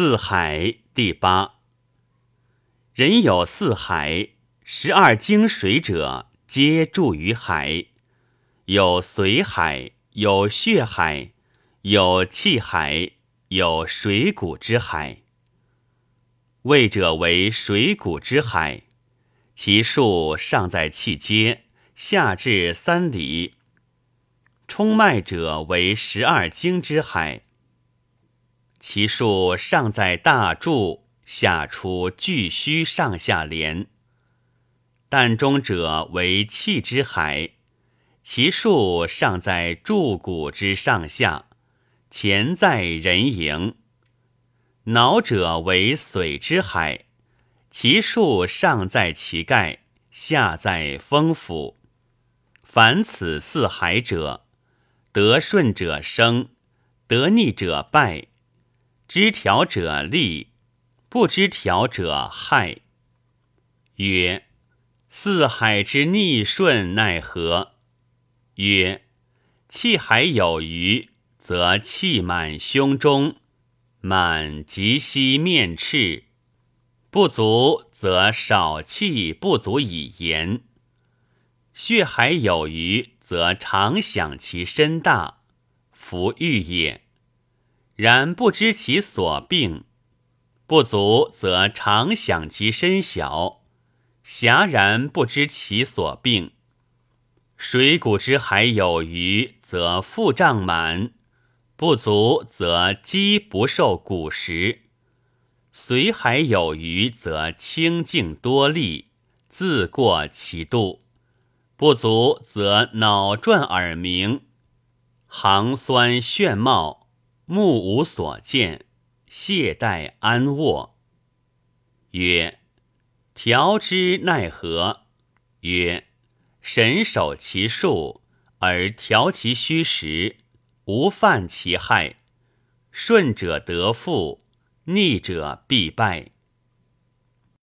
四海第八。人有四海，十二经水者，皆注于海。有髓海，有血海，有气海，有水谷之海。胃者为水谷之海，其数上在气阶，下至三里。冲脉者为十二经之海。其数上在大柱，下出巨虚上下连。膻中者为气之海，其数上在柱骨之上下，前在人迎。脑者为髓之海，其数上在其盖，下在风府。凡此四海者，得顺者生，得逆者败。知调者利，不知调者害。曰：四海之逆顺奈何？曰：气海有余，则气满胸中，满即息面赤；不足则少气不足以言。血海有余，则常想其身大，弗欲也。然不知其所病，不足则常想其身小；狭然不知其所病。水谷之海有余，则腹胀满；不足则饥不受谷食。髓海有余，则清静多力，自过其度；不足则脑转耳鸣，行酸眩冒。目无所见，懈怠安卧。曰：调之奈何？曰：神守其数，而调其虚实，无犯其害。顺者得富，逆者必败。